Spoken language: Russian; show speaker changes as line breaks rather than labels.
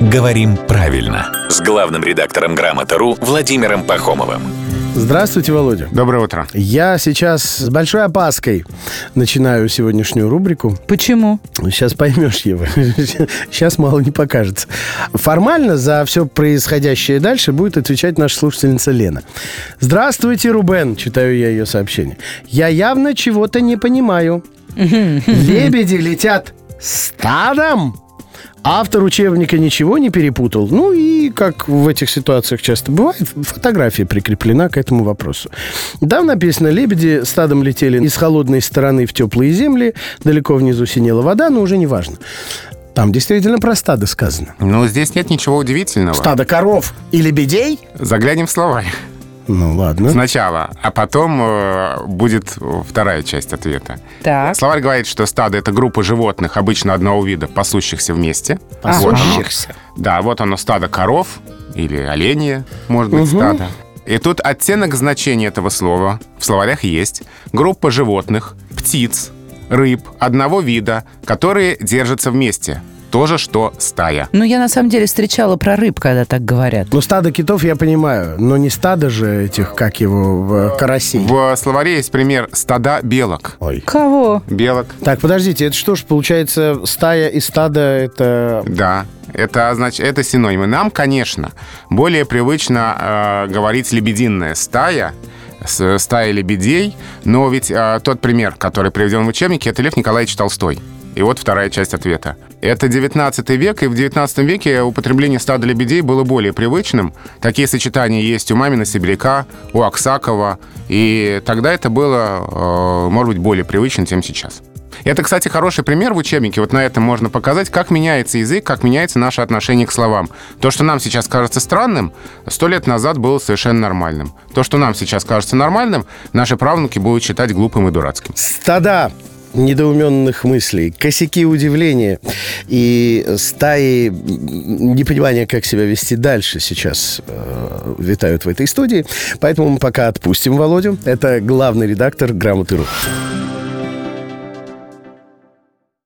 «Говорим правильно» с главным редактором «Грамоты.ру» Владимиром Пахомовым.
Здравствуйте, Володя.
Доброе утро.
Я сейчас с большой опаской начинаю сегодняшнюю рубрику.
Почему?
Сейчас поймешь, Ева. Сейчас мало не покажется. Формально за все происходящее дальше будет отвечать наша слушательница Лена. Здравствуйте, Рубен, читаю я ее сообщение. Я явно чего-то не понимаю. Лебеди летят стадом? Автор учебника ничего не перепутал. Ну и, как в этих ситуациях часто бывает, фотография прикреплена к этому вопросу. Да, написано, лебеди стадом летели из холодной стороны в теплые земли, далеко внизу синела вода, но уже не важно. Там действительно про стадо сказано.
Ну, здесь нет ничего удивительного.
Стадо коров и лебедей?
Заглянем в словарь.
Ну, ладно.
Сначала, а потом э, будет вторая часть ответа.
Так.
Словарь говорит, что стадо — это группа животных, обычно одного вида, пасущихся вместе.
Пасущихся.
Да, вот оно стадо коров или оленя, может быть, стадо. И тут оттенок значения этого слова в словарях есть. Группа животных, птиц, рыб одного вида, которые держатся вместе. То же, что стая.
Ну, я на самом деле встречала про рыб, когда так говорят.
Ну, стадо китов я понимаю, но не стадо же этих, как его, в- карасей.
В словаре есть пример стада белок.
Ой.
Кого?
Белок,
Так, подождите, это что ж, получается, стая и стадо это...
да. Это, значит, это синонимы. Нам, конечно, более привычно э, говорить лебединая стая, с- стая лебедей, но ведь э, тот пример, который приведен в учебнике, это Лев Николаевич Толстой. И вот вторая часть ответа. Это 19 век, и в 19 веке употребление стада лебедей было более привычным. Такие сочетания есть у Мамина Сибиряка, у Аксакова, и тогда это было, э, может быть, более привычно, чем сейчас. Это, кстати, хороший пример в учебнике. Вот на этом можно показать, как меняется язык, как меняется наше отношение к словам. То, что нам сейчас кажется странным, сто лет назад было совершенно нормальным. То, что нам сейчас кажется нормальным, наши правнуки будут считать глупым и дурацким.
Стада недоуменных мыслей, косяки удивления и стаи непонимания, как себя вести дальше сейчас э, витают в этой студии. Поэтому мы пока отпустим Володю. Это главный редактор «Грамоты.ру».